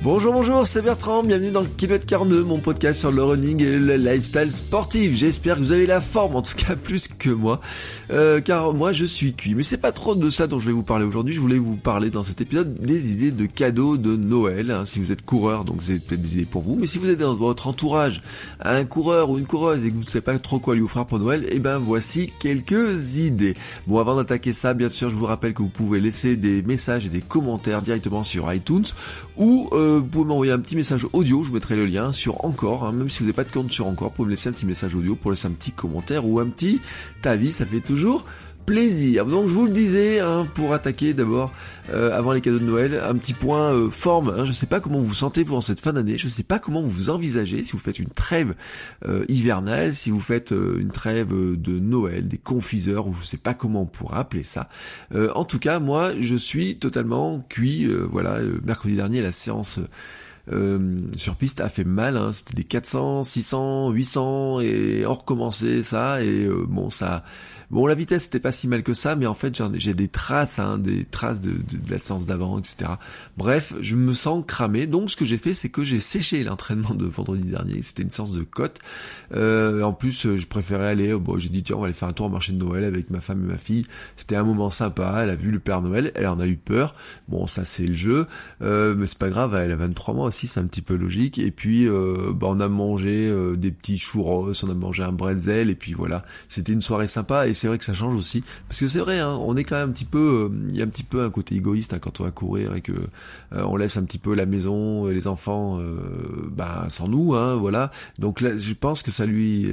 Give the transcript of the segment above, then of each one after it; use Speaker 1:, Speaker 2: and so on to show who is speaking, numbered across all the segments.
Speaker 1: Bonjour, bonjour, c'est Bertrand, bienvenue dans kilomètre 42, mon podcast sur le running et le lifestyle sportif. J'espère que vous avez la forme, en tout cas plus que moi, euh, car moi je suis cuit. Mais c'est pas trop de ça dont je vais vous parler aujourd'hui, je voulais vous parler dans cet épisode des idées de cadeaux de Noël. Hein. Si vous êtes coureur, donc avez peut-être des idées pour vous, mais si vous êtes dans votre entourage, un coureur ou une coureuse et que vous ne savez pas trop quoi lui offrir pour Noël, eh ben voici quelques idées. Bon, avant d'attaquer ça, bien sûr, je vous rappelle que vous pouvez laisser des messages et des commentaires directement sur iTunes ou... Euh, vous pouvez m'envoyer un petit message audio, je vous mettrai le lien sur Encore, hein, même si vous n'avez pas de compte sur Encore, vous pouvez me laisser un petit message audio pour laisser un petit commentaire ou un petit avis, ça fait toujours plaisir. Donc je vous le disais, hein, pour attaquer d'abord, euh, avant les cadeaux de Noël, un petit point euh, forme. Hein, je ne sais pas comment vous vous sentez en cette fin d'année. Je ne sais pas comment vous vous envisagez si vous faites une trêve euh, hivernale, si vous faites une trêve de Noël, des confiseurs, ou je sais pas comment on pourrait appeler ça. en tout cas, moi, je suis totalement cuit. voilà, mercredi dernier, la séance. sur piste a fait mal, hein. c'était des 400, 600, 800 et on recommençait ça et bon ça Bon, la vitesse c'était pas si mal que ça, mais en fait j'ai des traces, hein, des traces de, la séance d'avant, etc. Bref, je me sens cramé. Donc ce que j'ai fait, c'est que j'ai séché l'entraînement de vendredi dernier. C'était une séance de côte. Euh, en plus, je préférais aller. Bon, j'ai dit tiens, on va aller faire un tour au marché de Noël avec ma femme et ma fille. C'était un moment sympa. Elle a vu le Père Noël. Elle en a eu peur. Bon, ça c'est le jeu, euh, mais c'est pas grave. Elle a 23 mois aussi, c'est un petit peu logique. Et puis, euh, bah, on a mangé euh, des petits churros, on a mangé un bretzel, et puis voilà. C'était une soirée sympa. C'est vrai que ça change aussi, parce que c'est vrai, hein, on est quand même un petit peu, euh, il y a un petit peu un côté égoïste hein, quand on va courir et que euh, on laisse un petit peu la maison, euh, les enfants, bah, sans nous, hein, voilà. Donc là, je pense que ça lui,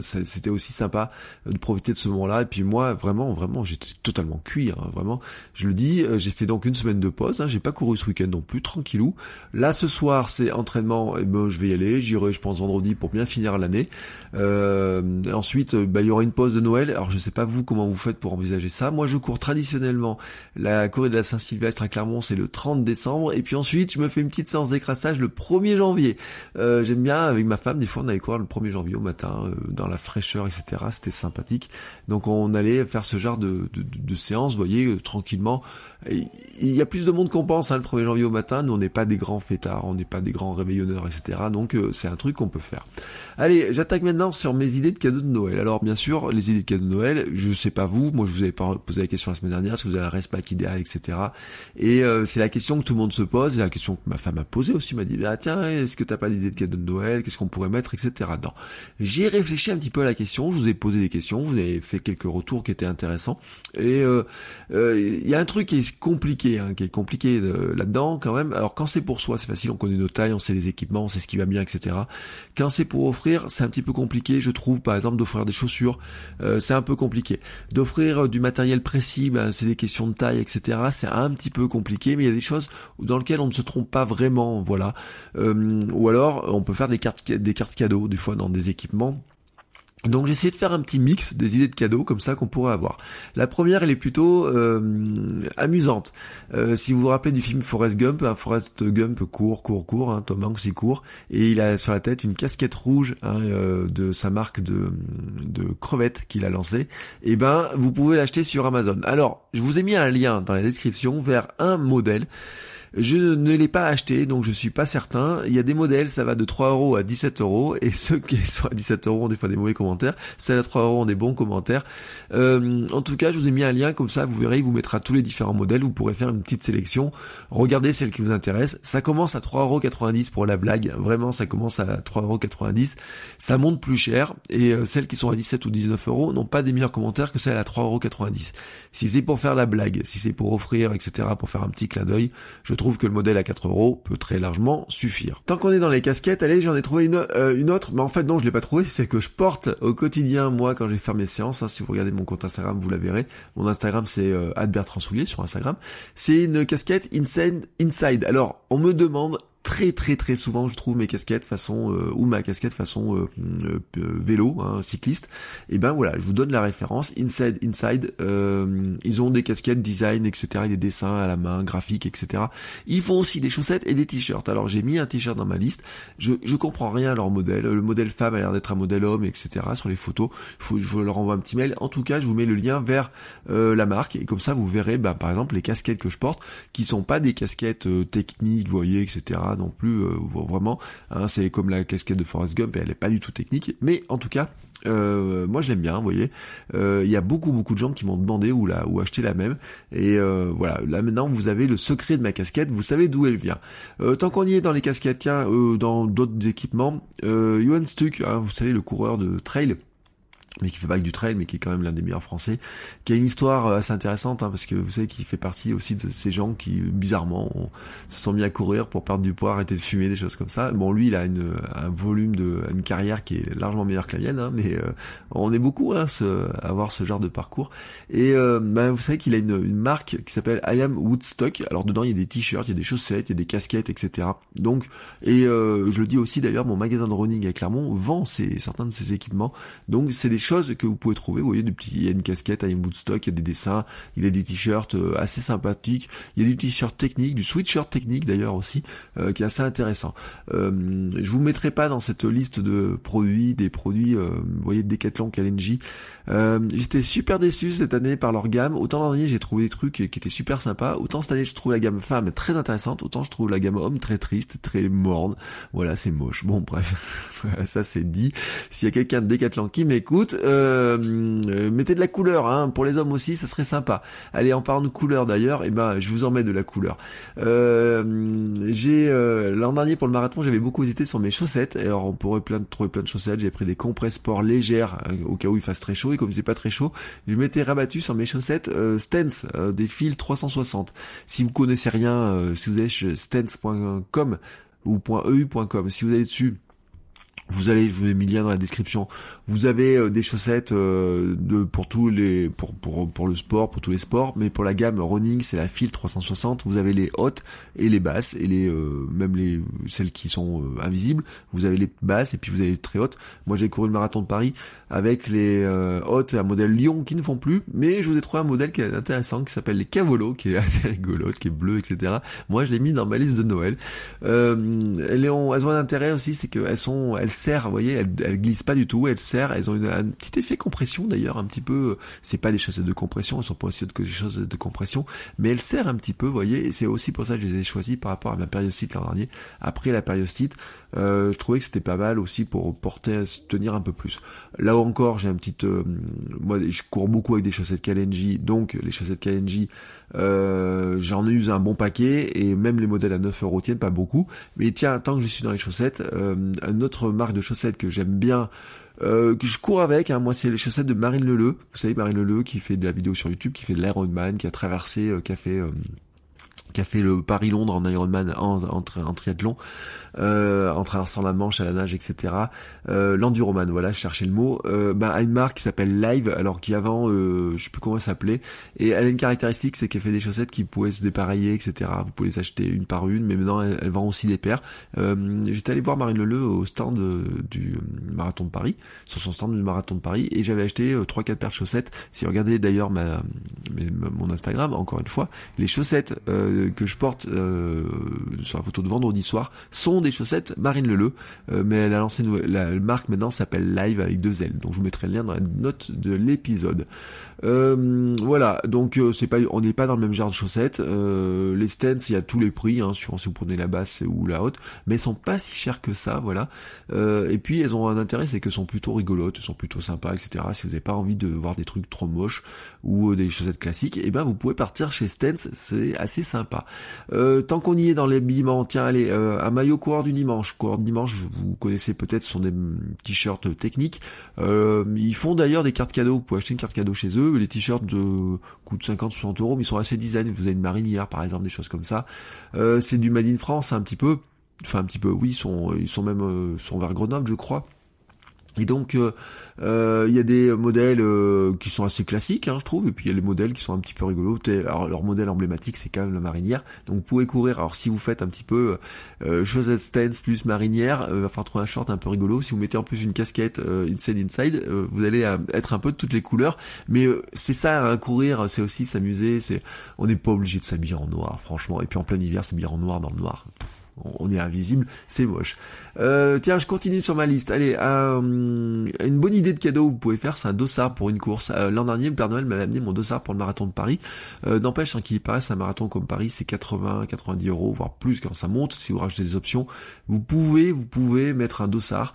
Speaker 1: c'était aussi sympa de profiter de ce moment-là. Et puis moi, vraiment, vraiment, j'étais totalement hein, vraiment. Je le dis, j'ai fait donc une semaine de pause, j'ai pas couru ce week-end non plus, tranquillou. Là, ce soir, c'est entraînement, et ben je vais y aller, j'irai, je pense vendredi pour bien finir l'année. ensuite, bah, il y aura une pause de Noël. Alors je sais pas vous comment vous faites pour envisager ça. Moi, je cours traditionnellement la courée de la Saint-Sylvestre à Clermont, c'est le 30 décembre. Et puis ensuite, je me fais une petite séance d'écrassage le 1er janvier. Euh, j'aime bien, avec ma femme, des fois, on allait courir le 1er janvier au matin, euh, dans la fraîcheur, etc. C'était sympathique. Donc, on allait faire ce genre de séance, vous voyez, euh, tranquillement. il y a plus de monde qu'on pense, hein, le 1er janvier au matin. Nous, on n'est pas des grands fêtards, on n'est pas des grands réveillonneurs, etc. Donc, c'est un truc qu'on peut faire. Allez, j'attaque maintenant sur mes idées de cadeaux de Noël. Alors, bien sûr, les idées de cadeaux de Noël, je sais pas vous, moi je vous avais posé la question la semaine dernière, que vous avez un respect idéal, etc. Et euh, c'est la question que tout le monde se pose, c'est la question que ma femme a posée aussi, m'a dit, ah tiens, est-ce que t'as pas d'idée de cadeau de Noël, qu'est-ce qu'on pourrait mettre, etc. Non. J'ai réfléchi un petit peu à la question, je vous ai posé des questions, vous avez fait quelques retours qui étaient intéressants. Et euh, euh, il y a un truc qui est compliqué, hein, qui est compliqué là-dedans quand même. Alors quand c'est pour soi, c'est facile, on connaît nos tailles, on sait les équipements, on sait ce qui va bien, etc. Quand c'est pour offrir, c'est un petit peu compliqué, je trouve, par exemple, d'offrir des chaussures, peu compliqué. D'offrir du matériel précis, ben, c'est des questions de taille, etc. C'est un petit peu compliqué, mais il y a des choses dans lesquelles on ne se trompe pas vraiment, voilà. Euh, ou alors, on peut faire des cartes, des cartes cadeaux, des fois dans des équipements donc j'ai essayé de faire un petit mix des idées de cadeaux comme ça qu'on pourrait avoir. La première elle est plutôt euh, amusante. Euh, si vous vous rappelez du film Forrest Gump, hein, Forrest Gump court, court, court, hein, Tom Hanks il court, et il a sur la tête une casquette rouge hein, euh, de sa marque de, de crevettes qu'il a lancé. Et eh ben vous pouvez l'acheter sur Amazon. Alors je vous ai mis un lien dans la description vers un modèle je ne l'ai pas acheté, donc je suis pas certain. Il y a des modèles, ça va de 3 euros à 17 euros, et ceux qui sont à 17 euros ont des fois des mauvais commentaires, celles à 3 euros ont des bons commentaires. Euh, en tout cas, je vous ai mis un lien comme ça, vous verrez, il vous mettra tous les différents modèles, vous pourrez faire une petite sélection, regardez celle qui vous intéresse. Ça commence à 3,90€ pour la blague, vraiment ça commence à 3,90€, ça monte plus cher, et euh, celles qui sont à 17 ou 19 euros n'ont pas des meilleurs commentaires que celles à 3,90€. Si c'est pour faire la blague, si c'est pour offrir, etc., pour faire un petit clin d'œil, je trouve que le modèle à 4 euros peut très largement suffire. Tant qu'on est dans les casquettes, allez, j'en ai trouvé une, euh, une autre, mais en fait non, je l'ai pas trouvé, c'est que je porte au quotidien, moi, quand j'ai fait mes séances, hein, si vous regardez mon compte Instagram, vous la verrez. Mon Instagram, c'est euh, Soulier sur Instagram. C'est une casquette Inside, Inside. Alors, on me demande très très très souvent je trouve mes casquettes façon euh, ou ma casquette façon euh, euh, vélo hein, cycliste. Et ben voilà je vous donne la référence. Inside Inside ils ont des casquettes design etc des dessins à la main graphiques etc ils font aussi des chaussettes et des t-shirts. Alors j'ai mis un t-shirt dans ma liste. Je je comprends rien à leur modèle. Le modèle femme a l'air d'être un modèle homme etc sur les photos. Faut je leur envoie un petit mail. En tout cas je vous mets le lien vers la marque et comme ça vous verrez ben, par exemple les casquettes que je porte qui sont pas des casquettes techniques vous voyez etc non plus euh, vraiment. Hein, c'est comme la casquette de Forrest Gump, et elle est pas du tout technique, mais en tout cas, euh, moi je l'aime bien, vous voyez. Euh, il y a beaucoup beaucoup de gens qui m'ont demandé où la où acheter la même. Et voilà, là maintenant vous avez le secret de ma casquette, vous savez d'où elle vient. tant qu'on y est dans les casquettes, tiens, dans d'autres équipements, Johan Stuck, hein, vous savez le coureur de trail mais qui fait pas que du trail, mais qui est quand même l'un des meilleurs français, qui a une histoire euh, assez intéressante, hein, parce que vous savez qu'il fait partie aussi de ces gens qui, bizarrement, se sont mis à courir pour perdre du poids, arrêter de fumer, des choses comme ça. Bon, lui, il a une, un volume de, une carrière qui est largement meilleure que la mienne, hein, mais euh, on est beaucoup hein, à avoir ce genre de parcours. Et euh, ben, vous savez qu'il a une, une, marque qui s'appelle I Am Woodstock. Alors dedans, il y a des t-shirts, il y a des chaussettes, il y a des casquettes, etc. Donc, et je le dis aussi d'ailleurs, mon magasin de running à Clermont vend ces, certains de ces équipements. Donc, c'est des choses que vous pouvez trouver. Vous voyez, des petits, il y a une casquette, il y a une Woodstock, il y a des dessins, il y a des t-shirts euh, assez sympathiques, il y a des t-shirts techniques, du sweatshirt technique d'ailleurs aussi, euh, qui est assez intéressant. Euh, je vous mettrai pas dans cette liste de produits, des produits, euh, vous voyez, Decathlon, Kalenji. J'étais super déçu cette année par leur gamme. Autant l'an dernier j'ai trouvé des trucs qui étaient super sympas, autant cette année je trouve la gamme femme très intéressante, autant je trouve la gamme homme très triste, très morne. Voilà, c'est moche. Bon, bref, ça c'est dit. S'il y a quelqu'un de Decathlon qui m'écoute, euh, mettez de la couleur, hein, pour les hommes aussi, ça serait sympa. Allez, en parlant de couleur d'ailleurs, et eh ben, je vous en mets de la couleur. Euh, j'ai euh, l'an dernier pour le marathon, j'avais beaucoup hésité sur mes chaussettes. Alors, on pourrait trouver plein de chaussettes. J'ai pris des compresses sport légères au cas où il fasse très chaud. Et comme il faisait pas très chaud, je m'étais rabattu sur mes chaussettes Stance, des fils 360. Si vous connaissez rien, si vous allez stance.com ou .eu.com, si vous allez dessus vous allez, je vous ai mis le lien dans la description. Vous avez euh, des chaussettes euh, de pour tous les pour, pour pour le sport, pour tous les sports, mais pour la gamme running, c'est la file 360. Vous avez les hautes et les basses et les euh, même les celles qui sont invisibles. Vous avez les basses et puis vous avez les très hautes. Moi, j'ai couru le marathon de Paris avec les hautes et un modèle Lyon qui ne font plus, mais je vous ai trouvé un modèle qui est intéressant qui s'appelle les Cavolo, qui est assez rigolo, qui est bleu, etc. Moi, je l'ai mis dans ma liste de Noël. elles ont elles ont un intérêt aussi, c'est qu'elles sont elles vous voyez, elle, elle glisse pas du tout, elle serre, elles ont un petit effet compression d'ailleurs, un petit peu, c'est pas des chaussettes de compression, elles sont pas aussi que des chaussettes de compression, mais elles serrent un petit peu, vous voyez, et c'est aussi pour ça que je les ai choisies par rapport à ma périostite l'an dernier. Après la périostite, euh, je trouvais que c'était pas mal aussi pour porter, tenir un peu plus. Là encore, j'ai un petit, euh, moi, je cours beaucoup avec des chaussettes Kalenji, donc les chaussettes Kalenji, euh, j'en use un bon paquet et même les modèles à 9 euros tiennent pas beaucoup. Mais tiens, tant que je suis dans les chaussettes, euh, une autre marque de chaussettes que j'aime bien. Euh, que je cours avec, hein, moi c'est les chaussettes de Marine Leleu, vous savez Marine Leleu qui fait de la vidéo sur YouTube, qui fait de l'Ironman, qui a traversé, qui a fait qui a fait le Paris-Londres en Ironman en, en, triathlon, euh, en traversant la Manche à la nage, etc. Euh, L'enduroman, voilà, je cherchais le mot. Euh, bah, une marque qui s'appelle Live, alors qui avant, euh, je sais plus comment elle s'appelait, et elle a une caractéristique, c'est qu'elle fait des chaussettes qui pouvaient se dépareiller, etc. Vous pouvez les acheter une par une, mais maintenant elle, vend aussi des paires. Euh, J'étais allé voir Marine Leleu au stand du marathon de Paris, sur son stand du marathon de Paris, et j'avais acheté trois quatre paires de chaussettes. Si vous regardez d'ailleurs ma, mon Instagram, encore une fois, les chaussettes euh, que je porte euh, sur la photo de vendredi soir sont des chaussettes Marine Leleu, euh, mais elle a lancé la marque maintenant s'appelle Live avec deux L, donc je vous mettrai le lien dans la note de l'épisode. Euh, voilà, donc c'est pas, on n'est pas dans le même genre de chaussettes. les stents, il y a tous les prix, hein, si vous prenez la basse ou la haute, mais elles sont pas si chères que ça, voilà. et puis elles ont un intérêt, c'est qu'elles sont plutôt rigolotes, sont plutôt sympas, etc. Si vous n'avez pas envie de voir des trucs trop moches ou des chaussettes classiques, et eh ben vous pouvez partir chez Stance, c'est assez sympa Euh, tant qu'on y est dans l'habillement, tiens, allez, euh, un maillot coureur du dimanche. Coureur du dimanche, vous connaissez peut-être, ce sont des t-shirts techniques. Euh, ils font d'ailleurs des cartes cadeaux. Vous pouvez acheter une carte cadeau chez eux. Les t-shirts coûtent 50-60 euros, mais ils sont assez design. Vous avez une marinière, par exemple, des choses comme ça. c'est du Made in France, un petit peu. Enfin, un petit peu, oui, ils sont, ils même, sont vers Grenoble, je crois. Et donc, euh, euh, il y a des modèles euh, qui sont assez classiques, hein, je trouve, et puis il y a les modèles qui sont un petit peu rigolos. Alors, leur modèle emblématique, c'est quand même la marinière. Donc, vous pouvez courir. Alors, si vous faites un petit peu euh, stance plus marinière, il va falloir trouver un short un peu rigolo. Si vous mettez en plus une casquette inside inside, vous allez être un peu de toutes les couleurs. Mais c'est ça, hein, courir, c'est aussi s'amuser. On n'est pas obligé de s'habiller en noir, franchement. Et puis en plein hiver, s'habiller en noir dans le noir on est invisible, c'est moche. Euh, tiens, je continue sur ma liste. Allez, euh, une bonne idée de cadeau vous pouvez faire, c'est un dossard pour une course. Euh, l'an dernier, le Père Noël m'avait amené mon dossard pour le marathon de Paris. N'empêche, hein, qu'il paraisse, un marathon comme Paris, c'est 80, 90 euros, voire plus quand ça monte. Si vous rachetez des options, vous pouvez, vous pouvez mettre un dossard.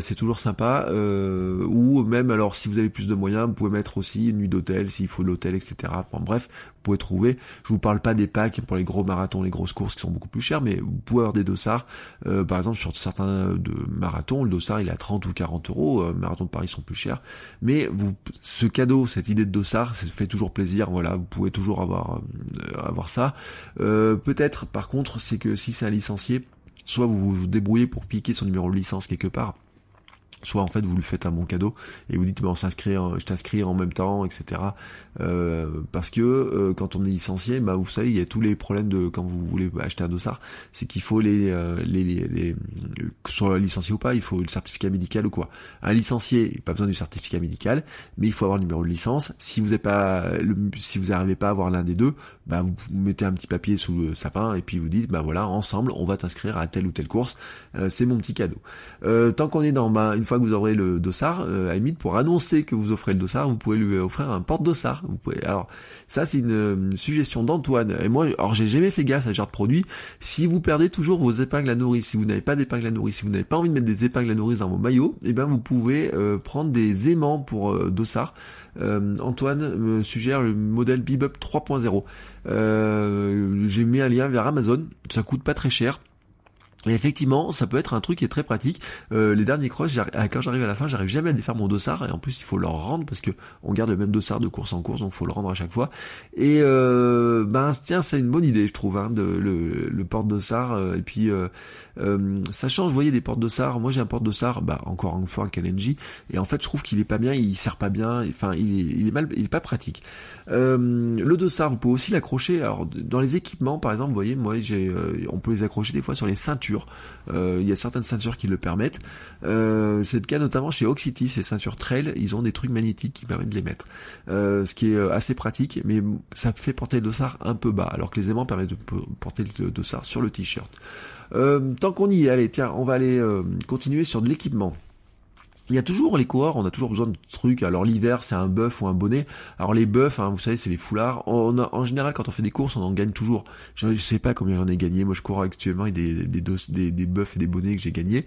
Speaker 1: c'est toujours sympa. ou même, alors, si vous avez plus de moyens, vous pouvez mettre aussi une nuit d'hôtel, s'il faut l'hôtel, etc. bref, vous pouvez trouver. Je vous parle pas des packs pour les gros marathons, les grosses courses qui sont beaucoup plus chères, mais avoir des dossards. par exemple, sur certains de marathons, le dossard il est à 30 ou 40 euros, euh, marathons de Paris sont plus chers, mais vous, ce cadeau, cette idée de dossard, ça fait toujours plaisir, voilà, vous pouvez toujours avoir, euh, avoir ça. Euh, peut-être, par contre, c'est que si c'est un licencié, soit vous vous débrouillez pour piquer son numéro de licence quelque part, soit en fait vous lui faites un bon cadeau et vous dites ben, on s'inscrit je t'inscris en même temps etc euh, parce que euh, quand on est licencié bah vous savez il y a tous les problèmes de quand vous voulez acheter un dossard c'est qu'il faut les, euh, les, les, les soit licencié ou pas il faut le certificat médical ou quoi. Un licencié pas besoin du certificat médical mais il faut avoir le numéro de licence. Si vous n'avez pas le, si vous n'arrivez pas à avoir l'un des deux bah vous mettez un petit papier sous le sapin et puis vous dites bah voilà ensemble on va t'inscrire à telle ou telle course. C'est mon petit cadeau. Tant qu'on est dans bah, une fois que vous aurez le dossard, euh, à limite, pour annoncer que vous offrez le dossard, vous pouvez lui offrir un porte-dossard. Vous pouvez. Alors, ça c'est une, suggestion d'Antoine. Et moi, alors j'ai jamais fait gaffe à ce genre de produit. Si vous perdez toujours vos épingles à nourrice, si vous n'avez pas d'épingles à nourrice, si vous n'avez pas envie de mettre des épingles à nourrice dans vos maillots, eh ben vous pouvez euh, prendre des aimants pour euh, dossard. Euh, Antoine me suggère le modèle Bebop 3.0. j'ai mis un lien vers Amazon. Ça coûte pas très cher. Et effectivement, ça peut être un truc qui est très pratique. Euh, les derniers cross, ah, quand j'arrive à la fin, j'arrive jamais à défaire mon dossard et en plus il faut leur rendre parce que on garde le même dossard de course en course, donc il faut le rendre à chaque fois. Et euh, ben tiens, c'est une bonne idée, je trouve, hein, de, le, le porte-dossard. Euh, et puis euh, euh, ça change, vous voyez, des porte-dossards. Moi j'ai un porte-dossard, bah encore une fois un Kalenji, et en fait je trouve qu'il est pas bien, il sert pas bien. Enfin, il est, il est mal, il est pas pratique. le dossard, vous pouvez aussi l'accrocher. Alors dans les équipements, par exemple, vous voyez, moi j'ai, on peut les accrocher des fois sur les ceintures euh, il y a certaines ceintures qui le permettent. Euh, c'est le cas notamment chez Oxity, ces ceintures trail, ils ont des trucs magnétiques qui permettent de les mettre. Euh, ce qui est assez pratique, mais ça fait porter le dossard un peu bas, alors que les aimants permettent de porter le dossard sur le t-shirt. tant qu'on y est, allez, tiens, on va aller continuer sur de l'équipement. Il y a toujours les coureurs, on a toujours besoin de trucs. Alors l'hiver, c'est un bœuf ou un bonnet. Alors les bœufs, hein, vous savez, c'est les foulards. En général, quand on fait des courses, on en gagne toujours. Je, sais pas combien j'en ai gagné. Moi, je cours actuellement avec des des, des, des et des bonnets que j'ai gagnés.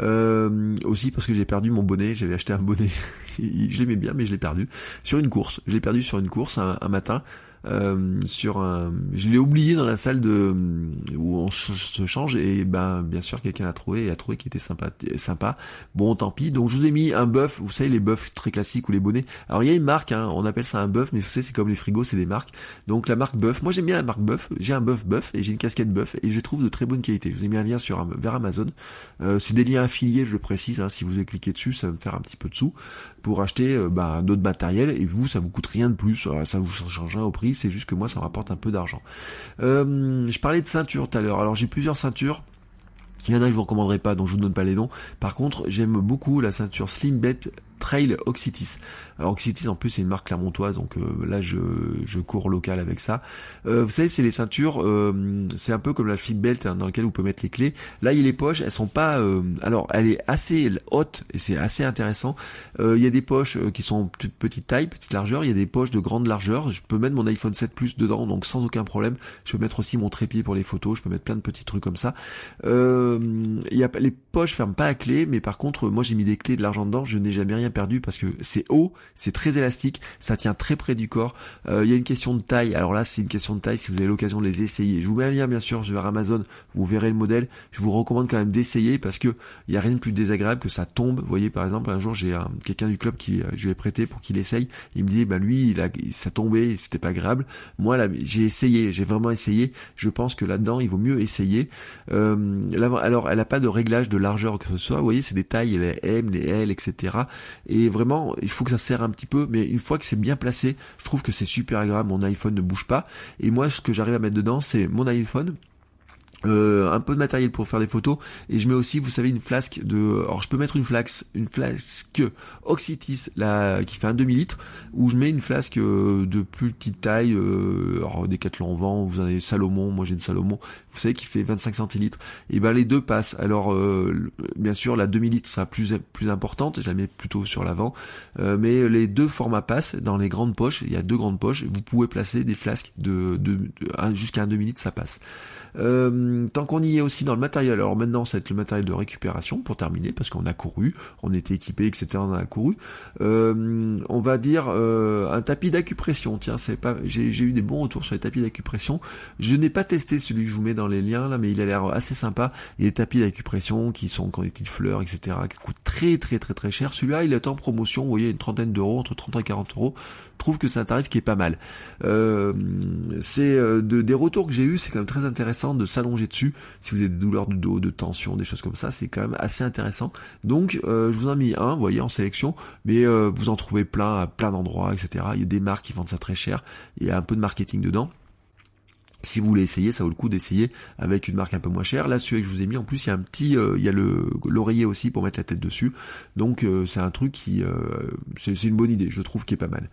Speaker 1: Euh, aussi parce que j'ai perdu mon bonnet. J'avais acheté un bonnet, je l'aimais bien, mais je l'ai perdu sur une course. Je l'ai perdu sur une course un matin. Euh, sur un, je l'ai oublié dans la salle de où on se change et ben bien sûr quelqu'un l'a trouvé et a trouvé qu'il était sympa, sympa. Bon tant pis. Donc je vous ai mis un bœuf. Vous savez les bœufs très classiques ou les bonnets. Alors il y a une marque, hein, on appelle ça un bœuf, mais vous savez c'est comme les frigos, c'est des marques. Donc la marque bœuf. Moi j'aime bien la marque bœuf. J'ai un bœuf bœuf et j'ai une casquette bœuf et je trouve de très bonne qualité. Je vous ai mis un lien sur vers Amazon. Euh, c'est des liens affiliés, je le précise. Hein, si vous avez cliqué dessus, ça va me faire un petit peu de sous pour acheter euh, bah, d'autres matériels et vous ça vous coûte rien de plus. Ça vous change rien au prix c'est juste que moi ça me rapporte un peu d'argent. Euh, je parlais de ceinture tout à l'heure, alors j'ai plusieurs ceintures. Il y en a que je vous recommanderai pas, donc je vous donne pas les noms. Par contre, j'aime beaucoup la ceinture Slimbet Trail Oxitis. Alors Oxitis en plus c'est une marque clermontoise, donc euh, là je, je cours local avec ça. Euh, vous savez c'est les ceintures, euh, c'est un peu comme la flip belt hein, dans lequel vous pouvez mettre les clés. Là il y a les poches, elles sont pas, alors elle est assez haute et c'est assez intéressant. il y a des poches qui sont de petite taille, petite largeur. Il y a des poches de grande largeur. Je peux mettre mon iPhone 7 Plus dedans, donc sans aucun problème. Je peux mettre aussi mon trépied pour les photos. Je peux mettre plein de petits trucs comme ça. il y a, les poches ferment pas à clé, mais par contre moi j'ai mis des clés de l'argent dedans. Je n'ai jamais rien perdu parce que c'est haut, c'est très élastique, ça tient très près du corps. Il y a une question de taille. Alors là, c'est une question de taille. Si vous avez l'occasion de les essayer, je vous mets un lien bien sûr vers Amazon. Vous verrez le modèle. Je vous recommande quand même d'essayer parce que il y a rien de plus désagréable que ça tombe. Vous voyez, par exemple, un jour j'ai quelqu'un du club qui je lui ai prêté pour qu'il essaye. Il me dit, bah lui, il a, ça tombait, c'était pas agréable. Moi, là, j'ai essayé, j'ai vraiment essayé. Je pense que là-dedans, il vaut mieux essayer. Euh, alors, elle a pas de réglage de largeur que ce soit. Vous voyez, c'est des tailles, les M, les L, etc. Et vraiment, il faut que ça serre un petit peu. Mais une fois que c'est bien placé, je trouve que c'est super agréable. Mon iPhone ne bouge pas. Et moi, ce que j'arrive à mettre dedans, c'est mon iPhone euh, un peu de matériel pour faire des photos. Et je mets aussi vous savez une flasque de alors je peux mettre une flasque une flasque Oxytis là qui fait un demi litre ou je mets une flasque euh, de plus petite taille euh, alors en vent vous avez Salomon moi j'ai une Salomon vous savez qui fait 25 centilitres. Et ben les deux passent. Alors euh, bien sûr la demi litre sera plus plus importante je la mets plutôt sur l'avant. Mais les deux formats passent dans les grandes poches. Il y a deux grandes poches. Vous pouvez placer des flasques de, de, de jusqu'à un demi litre ça passe euh, tant qu'on y est aussi dans le matériel, alors maintenant ça va être le matériel de récupération pour terminer, parce qu'on a couru, on était équipé, etc. On a couru. Euh, on va dire euh, un tapis d'acupression. Tiens, c'est pas, j'ai eu des bons retours sur les tapis d'acupression. Je n'ai pas testé celui que je vous mets dans les liens là, mais il a l'air assez sympa. Il y a des tapis d'acupression qui sont quand des petites fleurs, etc. qui coûtent très très très très cher. Celui-là, il est en promotion. Vous voyez, une trentaine d'euros, entre 30 et 40 euros. Je trouve que c'est un tarif qui est pas mal. Euh, c'est de, des retours que j'ai eu, c'est quand même très intéressant de s'allonger dessus. Si vous avez des douleurs de dos, de tension, des choses comme ça, c'est quand même assez intéressant. Donc euh, je vous en ai mis un, vous voyez, en sélection, mais euh, vous en trouvez plein à plein d'endroits, etc. Il y a des marques qui vendent ça très cher. Il y a un peu de marketing dedans si vous voulez essayer, ça vaut le coup d'essayer avec une marque un peu moins chère. Là, celui que je vous ai mis, en plus, il y a un petit, euh, il y a le l'oreiller aussi pour mettre la tête dessus. Donc, euh, c'est un truc qui, euh, c'est une bonne idée, je trouve, qui est pas mal.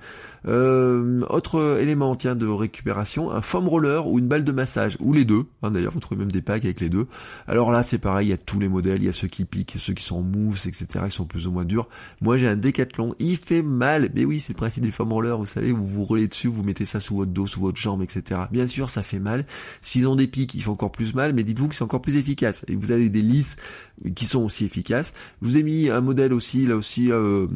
Speaker 1: autre élément, tiens, de récupération, un foam roller ou une balle de massage, ou les deux. Hein, D'ailleurs, vous trouvez même des packs avec les deux. Alors là, c'est pareil, il y a tous les modèles, il y a ceux qui piquent, ceux qui sont en mousse, etc., qui sont plus ou moins durs. Moi, j'ai un décathlon, il fait mal. Mais oui, c'est le principe du foam roller, vous savez, vous vous roulez dessus, vous mettez ça sous votre dos, sous votre jambe, etc. Bien sûr, ça fait mal. S'ils ont des pics, ils font encore plus mal, mais dites-vous que c'est encore plus efficace. Et vous avez des lisses qui sont aussi efficaces. Je vous ai mis un modèle aussi, là aussi, euh,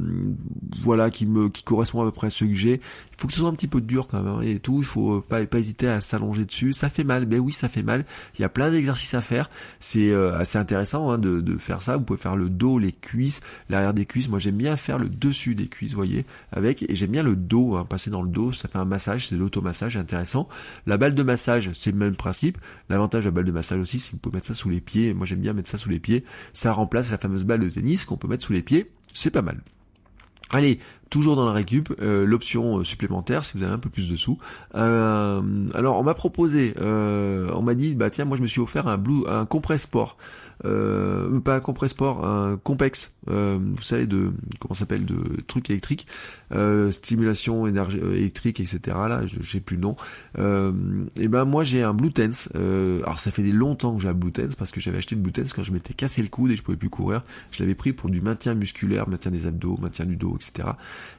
Speaker 1: voilà, qui me qui correspond à peu près à ce que j'ai. Il faut que ce soit un petit peu dur quand même hein, et tout. Il faut pas pas hésiter à s'allonger dessus. Ça fait mal, mais oui, ça fait mal. Il y a plein d'exercices à faire. C'est euh, assez intéressant hein, de, de faire ça. Vous pouvez faire le dos, les cuisses, l'arrière des cuisses. Moi, j'aime bien faire le dessus des cuisses, voyez, avec et j'aime bien le dos, hein, passer dans le dos. Ça fait un massage, c'est l'automassage, intéressant. La balle de massage, c'est le même principe. L'avantage de la balle de massage aussi, c'est que vous pouvez mettre ça sous les pieds. Moi, j'aime bien mettre ça sous les pieds. Ça remplace la fameuse balle de tennis qu'on peut mettre sous les pieds. C'est pas mal. Allez, toujours dans la récup, euh, l'option euh, supplémentaire si vous avez un peu plus de sous. Euh, alors on m'a proposé, on m'a dit bah tiens moi je me suis offert un blue, un compress sport pas un compressor, un compex, vous savez de comment s'appelle de trucs électriques, euh, stimulation euh, électrique, etc. Là, je sais plus le nom. Euh, et ben moi j'ai un Blue Tense. alors ça fait des longtemps que j'ai un Blue Tense parce que j'avais acheté le Blue Tense quand je m'étais cassé le coude et je pouvais plus courir. Je l'avais pris pour du maintien musculaire, maintien des abdos, maintien du dos, etc.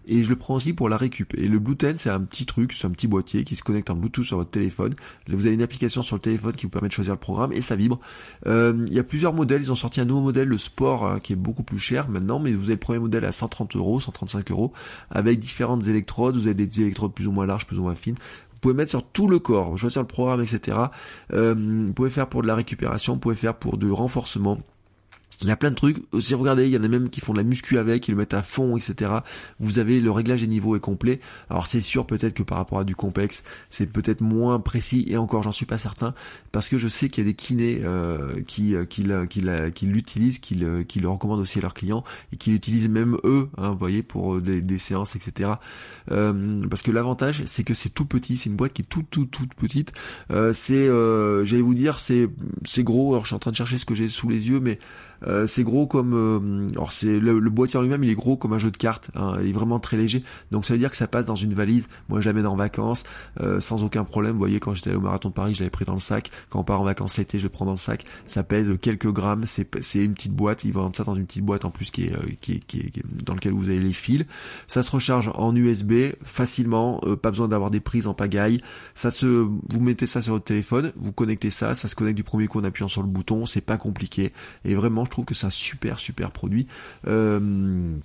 Speaker 1: Et je le prends aussi pour la récup. Et le Blue Tense c'est un petit truc, c'est un petit boîtier qui se connecte en Bluetooth sur votre téléphone. Vous avez une application sur le téléphone qui vous permet de choisir le programme et ça vibre. Il y a plusieurs modèles, ils ont sorti un nouveau modèle, le sport, hein, qui est beaucoup plus cher maintenant, mais vous avez le premier modèle à 130 euros, 135 euros, différentes électrodes, vous avez des électrodes plus ou moins larges, plus ou moins fines, vous pouvez mettre sur tout le corps, choisir le programme, etc. Euh, vous pouvez faire pour de la récupération, vous pouvez faire pour du renforcement, il y a plein de trucs. Si regardez, il y en a même qui font de la muscu avec, qui le mettent à fond, etc. Vous avez le réglage des niveaux est complet. Alors c'est sûr peut-être que par rapport à du complexe, c'est peut-être moins précis et encore j'en suis pas certain parce que je sais qu'il y a des kinés euh, qui euh, qui, qui, l'utilisent, qui le, qui le recommandent aussi à leurs clients et qui l'utilisent même eux, hein, vous voyez, pour des, des séances, etc. Euh, parce que l'avantage c'est que c'est tout petit, c'est une boîte qui est toute toute toute petite. Euh, c'est, euh, j'allais vous dire, c'est c'est gros. Alors je suis en train de chercher ce que j'ai sous les yeux, mais euh, c'est gros comme, euh, alors c'est le, boîtier en lui-même, il est gros comme un jeu de cartes. Hein, il est vraiment très léger. Donc ça veut dire que ça passe dans une valise. Moi, je l'amène en vacances euh, sans aucun problème. Vous voyez, quand j'étais allé au marathon de Paris, je l'avais pris dans le sac. Quand on part en vacances l'été, je le prends dans le sac. Ça pèse quelques grammes. C'est c'est une petite boîte. Ils vendent ça dans une petite boîte en plus qui est, qui est, qui est, dans lequel vous avez les fils. Ça se recharge en USB facilement. pas besoin d'avoir des prises en pagaille. Ça se, vous mettez ça sur votre téléphone, vous connectez ça, ça se connecte du premier coup en appuyant sur le bouton. C'est pas compliqué. Et vraiment, je trouve que c'est un super super produit. Euh,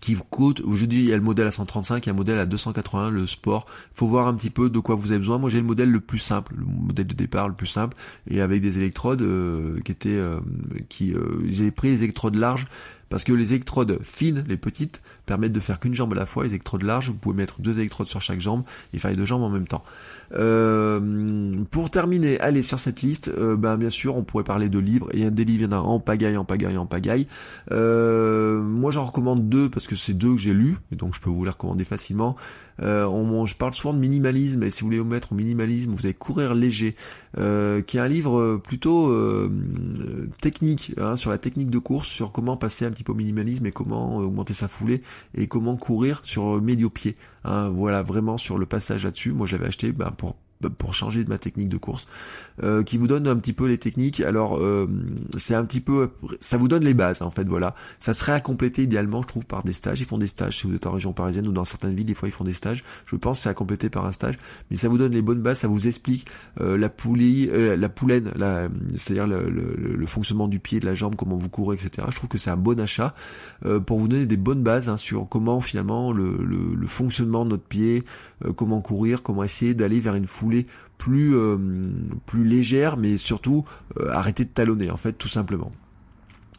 Speaker 1: qui vous coûte, je dis il y a le modèle à 135, il y a le modèle à 280, le sport, faut voir un petit peu de quoi vous avez besoin. Moi j'ai le modèle le plus simple, le modèle de départ le plus simple, et avec des électrodes euh, qui étaient, euh, qui, j'ai pris les électrodes larges parce que les électrodes fines, les petites, permettent de faire qu'une jambe à la fois. Les électrodes larges, vous pouvez mettre deux électrodes sur chaque jambe et faire les deux jambes en même temps. Euh, pour terminer, allez sur cette liste, euh, ben bien sûr, on pourrait parler de livres. Et des livres, il y en a en pagaille, en pagaille, en pagaille. Euh, moi, j'en recommande deux parce que c'est deux que j'ai lus, et donc je peux vous les recommander facilement. Euh, on, je parle souvent de minimalisme, et si vous voulez vous mettre au minimalisme, vous allez courir léger, euh, qui est un livre plutôt euh, technique, hein, sur la technique de course, sur comment passer un petit peu au minimalisme et comment augmenter sa foulée et comment courir sur médio pied. Hein, voilà, vraiment sur le passage là-dessus. Moi, j'avais acheté ben, pour pour changer de ma technique de course, euh, qui vous donne un petit peu les techniques. Alors euh, c'est un petit peu, ça vous donne les bases en fait. Voilà, ça serait à compléter idéalement, je trouve, par des stages. Ils font des stages si vous êtes en région parisienne ou dans certaines villes, des fois ils font des stages. Je pense c'est à compléter par un stage, mais ça vous donne les bonnes bases, ça vous explique euh, la poulie, la poulaine, c'est-à-dire le, le, fonctionnement du pied, de la jambe, comment vous courez, etc. Je trouve que c'est un bon achat pour vous donner des bonnes bases hein, sur comment finalement le, le, fonctionnement de notre pied, comment courir, comment essayer d'aller vers une foule plus euh, plus légère, mais surtout euh, arrêter de talonner en fait tout simplement.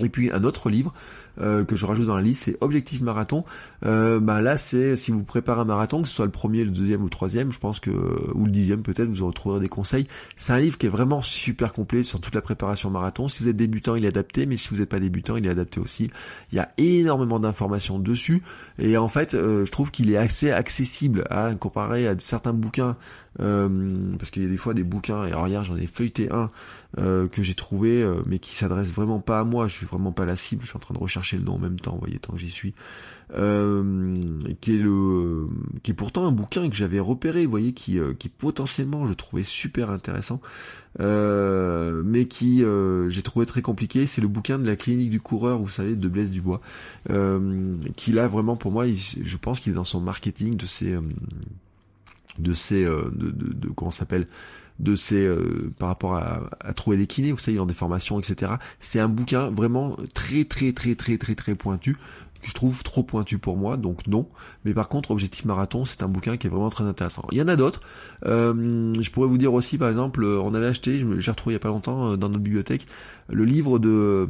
Speaker 1: Et puis un autre livre euh, que je rajoute dans la liste, c'est Objectif Marathon. Euh, bah là, c'est si vous préparez un marathon, que ce soit le premier, le deuxième ou le troisième, je pense que ou le dixième peut-être, vous retrouverez des conseils. C'est un livre qui est vraiment super complet sur toute la préparation marathon. Si vous êtes débutant, il est adapté, mais si vous n'êtes pas débutant, il est adapté aussi. Il y a énormément d'informations dessus, et en fait, je trouve qu'il est assez accessible à comparer à certains bouquins euh, parce qu'il y a des fois des bouquins, et alors hier j'en ai feuilleté un euh, que j'ai trouvé, euh, mais qui s'adresse vraiment pas à moi, je suis vraiment pas la cible, je suis en train de rechercher le nom en même temps, vous voyez, tant que j'y suis, qui est le, qui est pourtant un bouquin que j'avais repéré, vous voyez, qui, qui potentiellement je trouvais super intéressant, mais qui j'ai trouvé très compliqué, c'est le bouquin de la clinique du coureur, vous savez, de Blaise Dubois, qui là vraiment pour moi, je pense qu'il est dans son marketing de ses de ces euh, de, de, de, comment s'appelle de ces euh, par rapport à, à, trouver des kinés, vous savez, dans des formations, etc. C'est un bouquin vraiment très très très très très très pointu que je trouve trop pointu pour moi, donc non. Mais par contre, Objectif Marathon, c'est un bouquin qui est vraiment très intéressant. Il y en a d'autres. Euh, je pourrais vous dire aussi, par exemple, on avait acheté, j'ai retrouvé il y a pas longtemps dans notre bibliothèque, le livre de euh,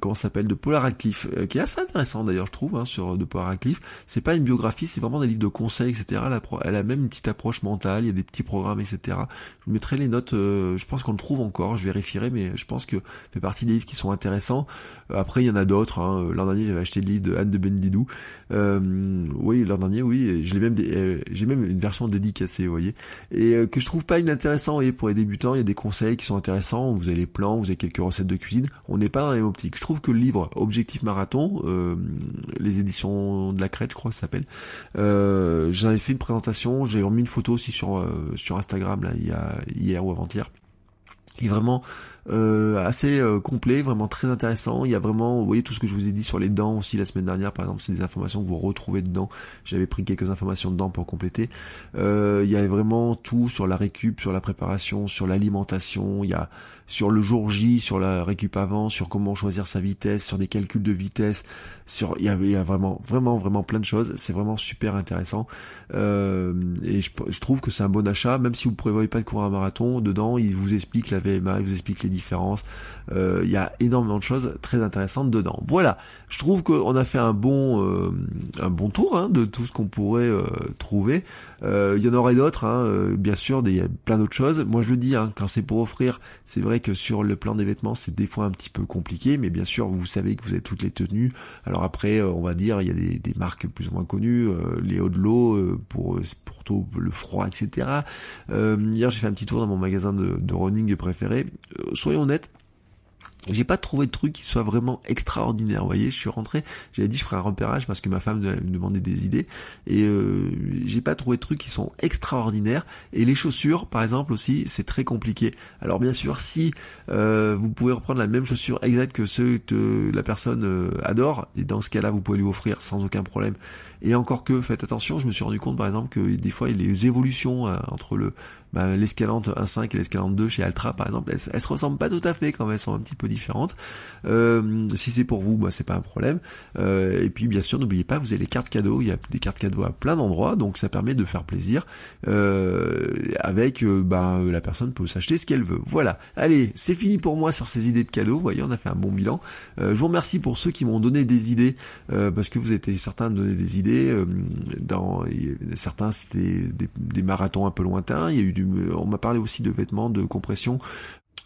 Speaker 1: comment s'appelle de Paul Radcliffe, euh, qui est assez intéressant d'ailleurs je trouve hein, sur de Paul Radcliffe. C'est pas une biographie, c'est vraiment des livres de conseils, etc. Elle a, même une petite approche mentale, il y a des petits programmes, etc. Je vous mettrai les notes. Euh, je pense qu'on le trouve encore, je vérifierai, mais je pense que fait partie des livres qui sont intéressants. Après il y en a d'autres. Hein. L'an dernier j'avais acheté le livre de Anne de Bendidou. oui l'an dernier oui, j'ai même j'ai même une version dédicacée, vous voyez, et que je trouve pas inintéressant. Vous voyez, pour les débutants il y a des conseils qui sont intéressants. Vous avez les plans, vous avez quelques recettes de cuisine, on n'est pas dans la même optique. Je trouve que le livre Objectif Marathon, euh, les éditions de la Crête, je crois ça s'appelle, euh, j'avais fait une présentation, j'ai remis une photo aussi sur euh, sur Instagram là, il y a hier ou avant-hier. est vraiment euh, assez euh, complet, vraiment très intéressant. Il y a vraiment, vous voyez tout ce que je vous ai dit sur les dents aussi la semaine dernière, par exemple, c'est des informations que vous retrouvez dedans. J'avais pris quelques informations dedans pour compléter. Euh, il y a vraiment tout sur la récup, sur la préparation, sur l'alimentation. Il y a sur le jour J, sur la récup avant, sur comment choisir sa vitesse, sur des calculs de vitesse, sur il y a, y a vraiment vraiment vraiment plein de choses. C'est vraiment super intéressant euh, et je, trouve que c'est un bon achat, même si vous ne prévoyez pas de courir un marathon. Dedans, il vous explique la VMA, il vous explique les différence. Euh, il y a énormément de choses très intéressantes dedans. Voilà, je trouve qu'on a fait un bon euh, un bon tour hein, de tout ce qu'on pourrait euh, trouver. Il y en aurait d'autres, hein, bien sûr, il y a plein d'autres choses. Moi je le dis, hein, quand c'est pour offrir, c'est vrai que sur le plan des vêtements, c'est des fois un petit peu compliqué, mais bien sûr, vous savez que vous avez toutes les tenues. Alors après, on va dire, il y a des, des marques plus ou moins connues, les hauts de l'eau pour pour tout le froid, etc. hier, j'ai fait un petit tour dans mon magasin de, de running préféré. soyons honnêtes, j'ai pas trouvé de truc qui soit vraiment extraordinaire. Vous voyez, je suis rentré, j'avais dit je ferai un repérage parce que ma femme me demandait des idées et euh, j'ai pas trouvé de trucs qui sont extraordinaires. Et les chaussures, par exemple aussi, c'est très compliqué. Alors bien sûr, si euh, vous pouvez reprendre la même chaussure exacte que ceux que la personne euh, adore, et dans ce cas-là, vous pouvez lui offrir sans aucun problème. Et encore que, faites attention, je me suis rendu compte par exemple que des fois les évolutions entre le bah, l'escalante 1.5 et l'escalante 2 chez Altra par exemple, elles, elles se ressemblent pas tout à fait quand elles sont un petit peu différentes. Euh, si c'est pour vous, bah, c'est pas un problème. Euh, et puis bien sûr, n'oubliez pas, vous avez les cartes cadeaux. Il y a des cartes cadeaux à plein d'endroits, donc ça permet de faire plaisir. Euh, avec, bah, la personne peut s'acheter ce qu'elle veut. Voilà. Allez, c'est fini pour moi sur ces idées de cadeaux. Vous voyez, on a fait un bon bilan. je vous remercie pour ceux qui m'ont donné des idées, parce que vous étiez certains de donner des idées. Dans certains, c'était des, marathons un peu lointains. Il y a eu du, on m'a parlé aussi de vêtements de compression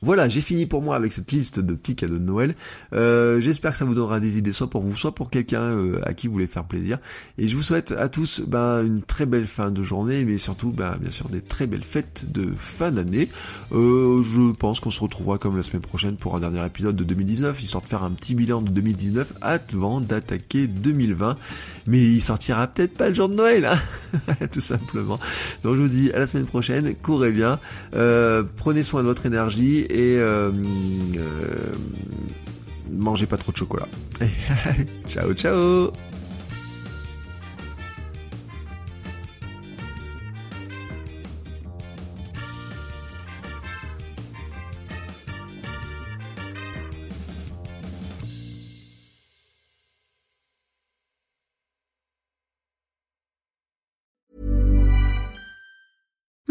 Speaker 1: voilà, j'ai fini pour moi avec cette liste de petits cadeaux de Noël. Euh, j'espère que ça vous donnera des idées, soit pour vous, soit pour quelqu'un euh, à qui vous voulez faire plaisir. Et je vous souhaite à tous ben, une très belle fin de journée, mais surtout, ben, bien sûr, des très belles fêtes de fin d'année. Euh, je pense qu'on se retrouvera comme la semaine prochaine pour un dernier épisode de 2019, histoire de faire un petit bilan de 2019 avant d'attaquer 2020. Mais il sortira peut-être pas le jour de Noël, hein tout simplement. Donc je vous dis à la semaine prochaine, courez bien, prenez soin de votre énergie et euh, euh, mangez pas trop de chocolat. ciao ciao